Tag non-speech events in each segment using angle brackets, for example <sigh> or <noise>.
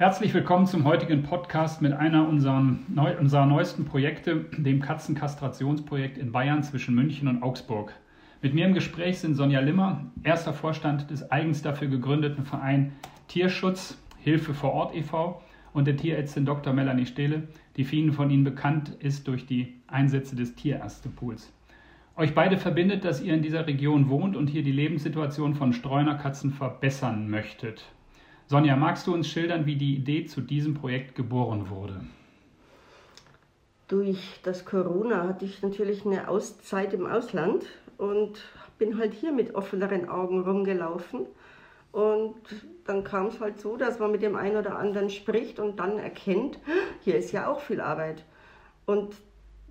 Herzlich willkommen zum heutigen Podcast mit einer unserer, neu, unserer neuesten Projekte, dem Katzenkastrationsprojekt in Bayern zwischen München und Augsburg. Mit mir im Gespräch sind Sonja Limmer, erster Vorstand des eigens dafür gegründeten Verein Tierschutz Hilfe vor Ort e.V. und der Tierärztin Dr. Melanie Stehle, die vielen von Ihnen bekannt ist durch die Einsätze des Tierärztepools. Euch beide verbindet, dass ihr in dieser Region wohnt und hier die Lebenssituation von Streunerkatzen verbessern möchtet. Sonja, magst du uns schildern, wie die Idee zu diesem Projekt geboren wurde? Durch das Corona hatte ich natürlich eine Auszeit im Ausland und bin halt hier mit offeneren Augen rumgelaufen. Und dann kam es halt so, dass man mit dem einen oder anderen spricht und dann erkennt, hier ist ja auch viel Arbeit. Und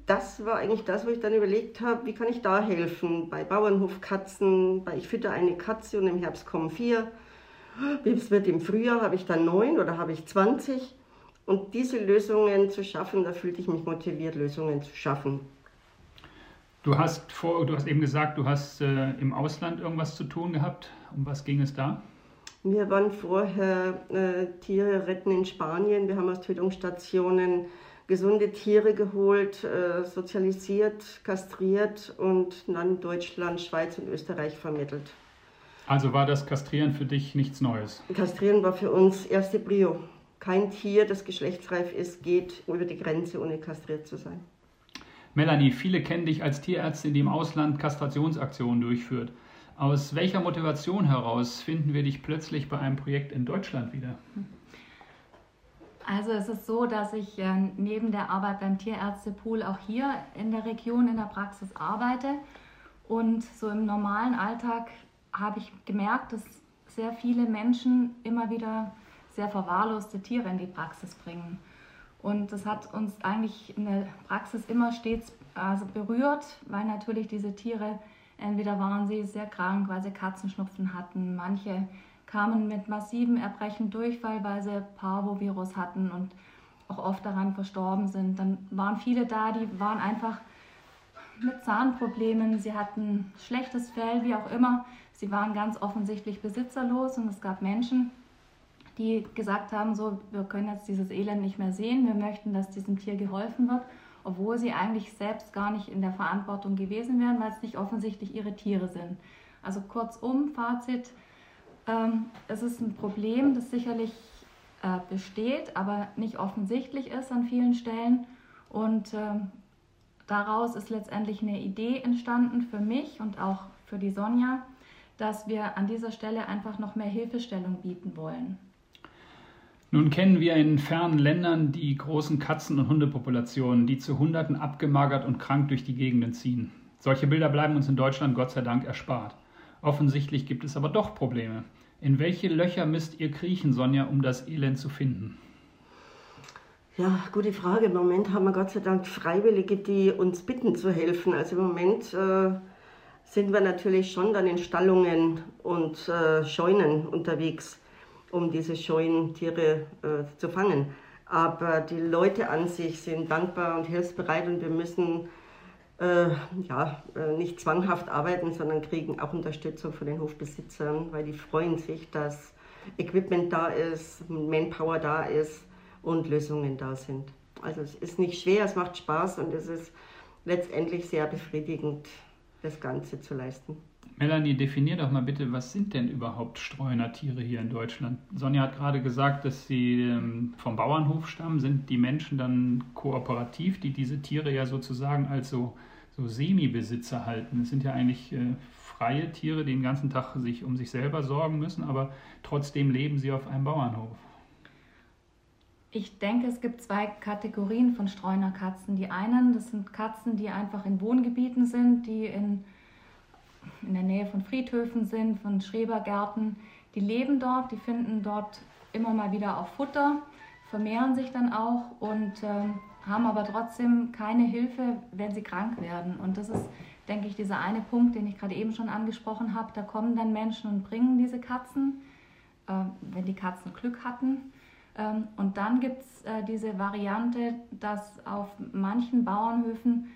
das war eigentlich das, wo ich dann überlegt habe, wie kann ich da helfen? Bei Bauernhofkatzen, bei Ich fütter eine Katze und im Herbst kommen vier. Es wird im Frühjahr, habe ich dann neun oder habe ich 20. Und diese Lösungen zu schaffen, da fühlte ich mich motiviert, Lösungen zu schaffen. Du hast, vor, du hast eben gesagt, du hast äh, im Ausland irgendwas zu tun gehabt. Um was ging es da? Wir waren vorher äh, Tiere retten in Spanien. Wir haben aus Tötungsstationen gesunde Tiere geholt, äh, sozialisiert, kastriert und dann Deutschland, Schweiz und Österreich vermittelt. Also war das Kastrieren für dich nichts Neues? Kastrieren war für uns erste Brio. Kein Tier, das geschlechtsreif ist, geht über die Grenze, ohne kastriert zu sein. Melanie, viele kennen dich als Tierärztin, die im Ausland Kastrationsaktionen durchführt. Aus welcher Motivation heraus finden wir dich plötzlich bei einem Projekt in Deutschland wieder? Also es ist so, dass ich äh, neben der Arbeit beim Tierärztepool auch hier in der Region in der Praxis arbeite und so im normalen Alltag habe ich gemerkt, dass sehr viele Menschen immer wieder sehr verwahrloste Tiere in die Praxis bringen. Und das hat uns eigentlich in der Praxis immer stets also berührt, weil natürlich diese Tiere, entweder waren sie sehr krank, weil sie Katzenschnupfen hatten, manche kamen mit massiven Erbrechen Durchfall, weil sie Parvovirus hatten und auch oft daran verstorben sind. Dann waren viele da, die waren einfach mit Zahnproblemen, sie hatten schlechtes Fell, wie auch immer. Sie waren ganz offensichtlich besitzerlos und es gab Menschen, die gesagt haben, so, wir können jetzt dieses Elend nicht mehr sehen, wir möchten, dass diesem Tier geholfen wird, obwohl sie eigentlich selbst gar nicht in der Verantwortung gewesen wären, weil es nicht offensichtlich ihre Tiere sind. Also kurzum, Fazit, ähm, es ist ein Problem, das sicherlich äh, besteht, aber nicht offensichtlich ist an vielen Stellen und ähm, daraus ist letztendlich eine Idee entstanden für mich und auch für die Sonja, dass wir an dieser Stelle einfach noch mehr Hilfestellung bieten wollen. Nun kennen wir in fernen Ländern die großen Katzen- und Hundepopulationen, die zu Hunderten abgemagert und krank durch die Gegenden ziehen. Solche Bilder bleiben uns in Deutschland Gott sei Dank erspart. Offensichtlich gibt es aber doch Probleme. In welche Löcher müsst ihr kriechen, Sonja, um das Elend zu finden? Ja, gute Frage. Im Moment haben wir Gott sei Dank Freiwillige, die uns bitten zu helfen. Also im Moment äh, sind wir natürlich schon dann in Stallungen und äh, Scheunen unterwegs, um diese Scheunentiere äh, zu fangen. Aber die Leute an sich sind dankbar und hilfsbereit und wir müssen äh, ja, äh, nicht zwanghaft arbeiten, sondern kriegen auch Unterstützung von den Hofbesitzern, weil die freuen sich, dass Equipment da ist, Manpower da ist und Lösungen da sind. Also es ist nicht schwer, es macht Spaß und es ist letztendlich sehr befriedigend, das Ganze zu leisten. Melanie, definier doch mal bitte, was sind denn überhaupt Streunertiere hier in Deutschland? Sonja hat gerade gesagt, dass sie ähm, vom Bauernhof stammen. Sind die Menschen dann kooperativ, die diese Tiere ja sozusagen als so, so Semi-Besitzer halten? Das sind ja eigentlich äh, freie Tiere, die den ganzen Tag sich um sich selber sorgen müssen, aber trotzdem leben sie auf einem Bauernhof. Ich denke, es gibt zwei Kategorien von Streunerkatzen. Die einen, das sind Katzen, die einfach in Wohngebieten sind, die in, in der Nähe von Friedhöfen sind, von Schrebergärten. Die leben dort, die finden dort immer mal wieder auch Futter, vermehren sich dann auch und äh, haben aber trotzdem keine Hilfe, wenn sie krank werden. Und das ist, denke ich, dieser eine Punkt, den ich gerade eben schon angesprochen habe. Da kommen dann Menschen und bringen diese Katzen, äh, wenn die Katzen Glück hatten. Ähm, und dann gibt es äh, diese Variante, dass auf manchen Bauernhöfen,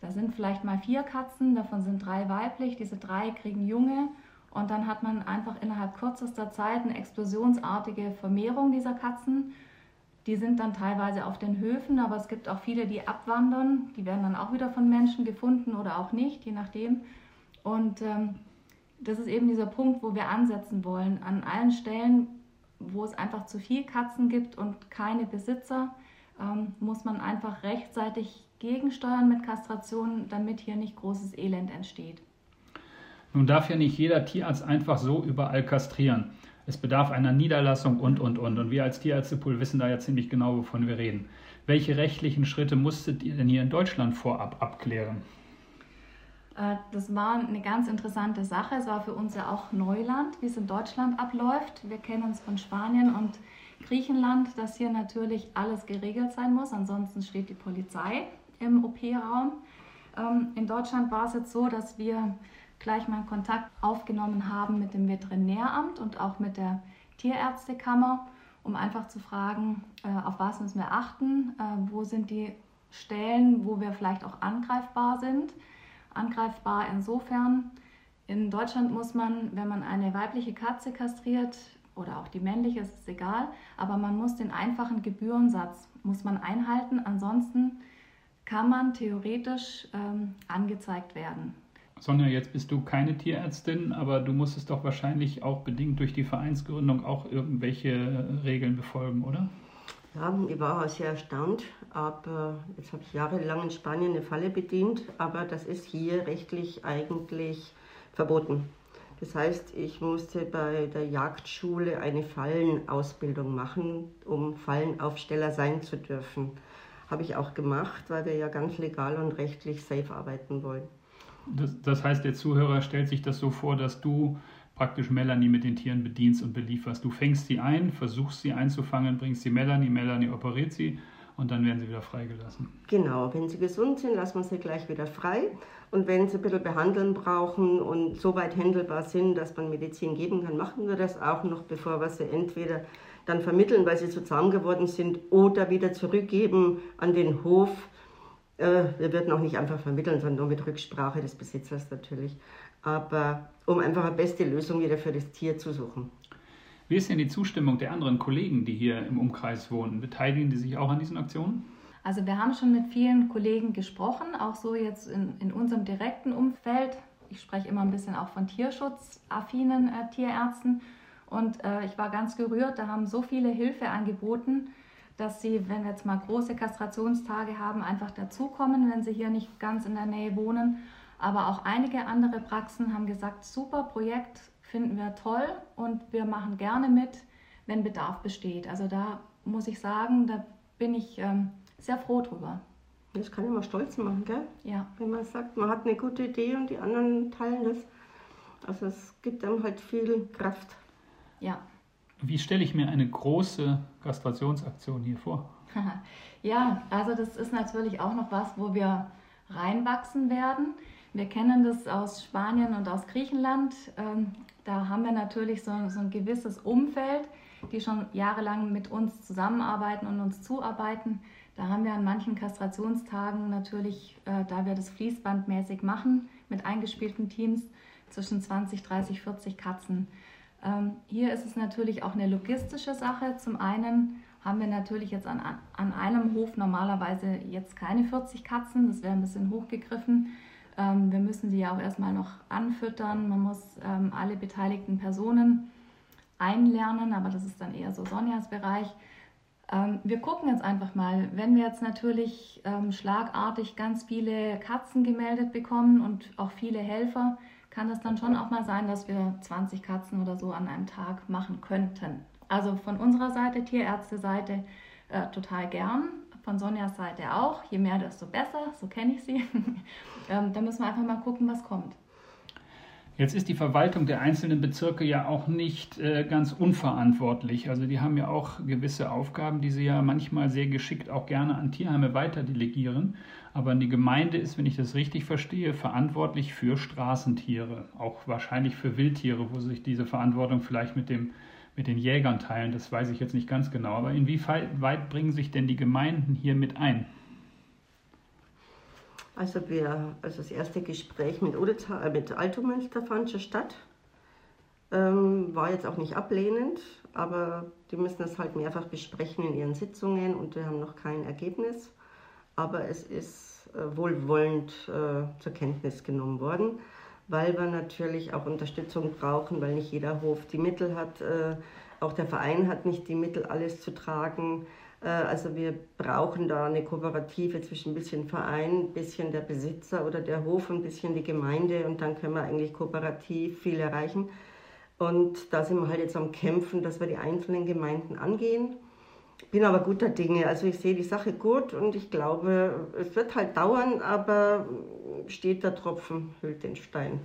da sind vielleicht mal vier Katzen, davon sind drei weiblich, diese drei kriegen Junge Und dann hat man einfach innerhalb kürzester Zeit eine explosionsartige Vermehrung dieser Katzen. Die sind dann teilweise auf den Höfen, aber es gibt auch viele, die abwandern. Die werden dann auch wieder von Menschen gefunden oder auch nicht, je nachdem. Und ähm, das ist eben dieser Punkt, wo wir ansetzen wollen. An allen Stellen, wo es einfach zu viel Katzen gibt und keine Besitzer, ähm, muss man einfach rechtzeitig gegensteuern mit Kastrationen, damit hier nicht großes Elend entsteht. Nun darf ja nicht jeder Tierarzt einfach so überall kastrieren. Es bedarf einer Niederlassung und, und, und. Und wir als Tierärztepool wissen da ja ziemlich genau, wovon wir reden. Welche rechtlichen Schritte musstet ihr denn hier in Deutschland vorab abklären? Äh, das war eine ganz interessante Sache. Es war für uns ja auch Neuland, wie es in Deutschland abläuft. Wir kennen es von Spanien und Griechenland, dass hier natürlich alles geregelt sein muss. Ansonsten steht die Polizei im OP-Raum. Ähm, in Deutschland war es jetzt so, dass wir gleich mal Kontakt aufgenommen haben mit dem Veterinäramt und auch mit der Tierärztekammer, um einfach zu fragen, äh, auf was müssen wir achten, äh, wo sind die Stellen, wo wir vielleicht auch angreifbar sind. Angreifbar insofern, in Deutschland muss man, wenn man eine weibliche Katze kastriert oder auch die männliche, ist es egal, aber man muss den einfachen Gebührensatz muss man einhalten, ansonsten kann man theoretisch ähm, angezeigt werden. Sonja, jetzt bist du keine Tierärztin, aber du musstest doch wahrscheinlich auch bedingt durch die Vereinsgründung auch irgendwelche Regeln befolgen, oder? Ja, ich war auch sehr erstaunt. Aber jetzt habe ich jahrelang in Spanien eine Falle bedient, aber das ist hier rechtlich eigentlich verboten. Das heißt, ich musste bei der Jagdschule eine Fallenausbildung machen, um Fallenaufsteller sein zu dürfen. Habe ich auch gemacht, weil wir ja ganz legal und rechtlich safe arbeiten wollen. Das, das, heißt, der Zuhörer stellt sich das so vor, dass du praktisch Melanie mit den Tieren bedienst und belieferst. Du fängst sie ein, versuchst sie einzufangen, bringst sie Melanie, Melanie operiert sie und dann werden sie wieder freigelassen. Genau, wenn sie gesund sind, lassen wir sie gleich wieder frei. Und wenn sie ein bisschen behandeln brauchen und so weit händelbar sind, dass man Medizin geben kann, machen wir das auch noch, bevor wir sie entweder dann vermitteln, weil sie zu zahm geworden sind, oder wieder zurückgeben an den Hof äh, wir würden auch nicht einfach vermitteln, sondern nur mit Rücksprache des Besitzers natürlich. Aber um einfach eine beste Lösung wieder für das Tier zu suchen. Wie ist denn die Zustimmung der anderen Kollegen, die hier im Umkreis wohnen? Beteiligen die sich auch an diesen Aktionen? Also wir haben schon mit vielen Kollegen gesprochen, auch so jetzt in, in unserem direkten Umfeld. Ich spreche immer ein bisschen auch von tierschutzaffinen äh, Tierärzten. Und äh, ich war ganz gerührt, da haben so viele Hilfe angeboten dass sie, wenn wir jetzt mal große Kastrationstage haben, einfach dazukommen, wenn sie hier nicht ganz in der Nähe wohnen. Aber auch einige andere Praxen haben gesagt, super Projekt, finden wir toll und wir machen gerne mit, wenn Bedarf besteht. Also da muss ich sagen, da bin ich ähm, sehr froh drüber. Das kann immer stolz machen, gell? Ja. Wenn man sagt, man hat eine gute Idee und die anderen teilen das. Also es gibt einem halt viel Kraft. Ja. Wie stelle ich mir eine große Kastrationsaktion hier vor? <laughs> ja, also das ist natürlich auch noch was, wo wir reinwachsen werden. Wir kennen das aus Spanien und aus Griechenland. Ähm, da haben wir natürlich so, so ein gewisses Umfeld, die schon jahrelang mit uns zusammenarbeiten und uns zuarbeiten. Da haben wir an manchen Kastrationstagen natürlich, äh, da wir das fließbandmäßig machen, mit eingespielten Teams zwischen 20, 30, 40 Katzen. Ähm, hier ist es natürlich auch eine logistische Sache. Zum einen haben wir natürlich jetzt an, an einem Hof normalerweise jetzt keine 40 Katzen, das wäre ein bisschen hochgegriffen. Ähm, wir müssen sie ja auch erstmal noch anfüttern, man muss ähm, alle beteiligten Personen einlernen, aber das ist dann eher so Sonjas Bereich. Ähm, wir gucken jetzt einfach mal, wenn wir jetzt natürlich ähm, schlagartig ganz viele Katzen gemeldet bekommen und auch viele Helfer, kann es dann schon auch mal sein, dass wir 20 Katzen oder so an einem Tag machen könnten. Also von unserer Seite, Tierärzte-Seite, äh, total gern. Von Sonjas Seite auch. Je mehr, desto besser. So kenne ich sie. <laughs> ähm, da müssen wir einfach mal gucken, was kommt. Jetzt ist die Verwaltung der einzelnen Bezirke ja auch nicht äh, ganz unverantwortlich. Also die haben ja auch gewisse Aufgaben, die sie ja manchmal sehr geschickt auch gerne an Tierheime weiterdelegieren. Aber die Gemeinde ist, wenn ich das richtig verstehe, verantwortlich für Straßentiere, auch wahrscheinlich für Wildtiere, wo sich diese Verantwortung vielleicht mit, dem, mit den Jägern teilen. Das weiß ich jetzt nicht ganz genau. Aber inwieweit bringen sich denn die Gemeinden hier mit ein? Also, wir, also das erste Gespräch mit, äh, mit Altomünster fand schon statt. Ähm, war jetzt auch nicht ablehnend, aber die müssen das halt mehrfach besprechen in ihren Sitzungen und wir haben noch kein Ergebnis. Aber es ist äh, wohlwollend äh, zur Kenntnis genommen worden, weil wir natürlich auch Unterstützung brauchen, weil nicht jeder Hof die Mittel hat. Äh, auch der Verein hat nicht die Mittel, alles zu tragen. Äh, also wir brauchen da eine Kooperative zwischen ein bisschen Verein, ein bisschen der Besitzer oder der Hof, ein bisschen die Gemeinde und dann können wir eigentlich kooperativ viel erreichen. Und da sind wir halt jetzt am Kämpfen, dass wir die einzelnen Gemeinden angehen. Bin aber guter Dinge. Also ich sehe die Sache gut und ich glaube, es wird halt dauern, aber steht der Tropfen, hüllt den Stein.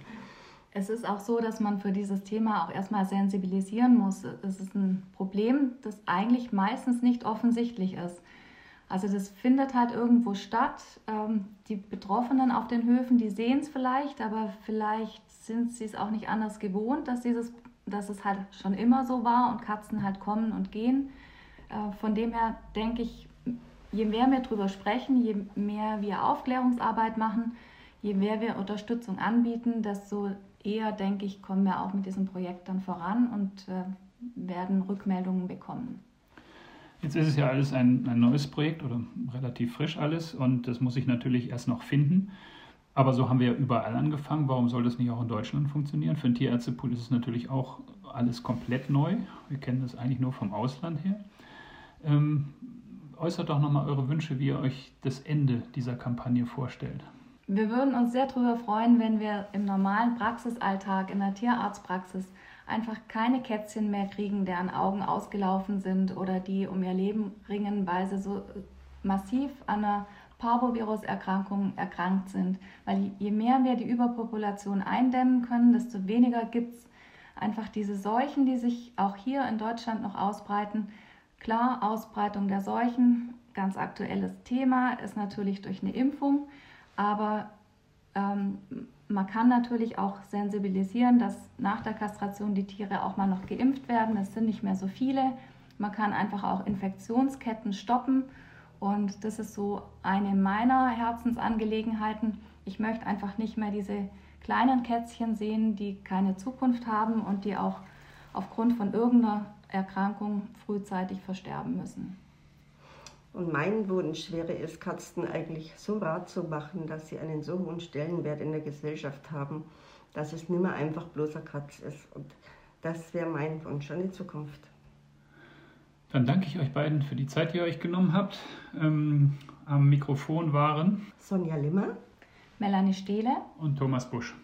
Es ist auch so, dass man für dieses Thema auch erstmal sensibilisieren muss. Es ist ein Problem, das eigentlich meistens nicht offensichtlich ist. Also das findet halt irgendwo statt. Ähm, die Betroffenen auf den Höfen, die sehen es vielleicht, aber vielleicht sind sie es auch nicht anders gewohnt, dass, dieses, dass es halt schon immer so war und Katzen halt kommen und gehen. Äh, von dem her denke ich, je mehr wir darüber sprechen, je mehr wir Aufklärungsarbeit machen, je mehr wir Unterstützung anbieten, desto eher, denke ich, kommen wir auch mit diesem Projekt dann voran und äh, werden Rückmeldungen bekommen. Jetzt ist es ja alles ein, ein neues Projekt oder relativ frisch alles und das muss ich natürlich erst noch finden. Aber so haben wir ja überall angefangen. Warum soll das nicht auch in Deutschland funktionieren? Für den Tierärztepool ist es natürlich auch alles komplett neu. Wir kennen das eigentlich nur vom Ausland her. Ähm, äußert doch nochmal eure Wünsche, wie ihr euch das Ende dieser Kampagne vorstellt. Wir würden uns sehr darüber freuen, wenn wir im normalen Praxisalltag, in der Tierarztpraxis, einfach keine Kätzchen mehr kriegen, deren Augen ausgelaufen sind oder die um ihr Leben ringen, weil sie so massiv an einer Parvovirus-Erkrankung erkrankt sind. Weil je mehr wir die Überpopulation eindämmen können, desto weniger gibt es einfach diese Seuchen, die sich auch hier in Deutschland noch ausbreiten. Klar, Ausbreitung der Seuchen, ganz aktuelles Thema, ist natürlich durch eine Impfung. Aber ähm, man kann natürlich auch sensibilisieren, dass nach der Kastration die Tiere auch mal noch geimpft werden. Es sind nicht mehr so viele. Man kann einfach auch Infektionsketten stoppen. Und das ist so eine meiner Herzensangelegenheiten. Ich möchte einfach nicht mehr diese kleinen Kätzchen sehen, die keine Zukunft haben und die auch aufgrund von irgendeiner Erkrankung frühzeitig versterben müssen. Und mein Wunsch wäre es, Katzen eigentlich so rat zu machen, dass sie einen so hohen Stellenwert in der Gesellschaft haben, dass es nicht mehr einfach bloßer Katz ist. Und das wäre mein Wunsch an die Zukunft. Dann danke ich euch beiden für die Zeit, die ihr euch genommen habt. Ähm, am Mikrofon waren Sonja Limmer, Melanie Stehle und Thomas Busch.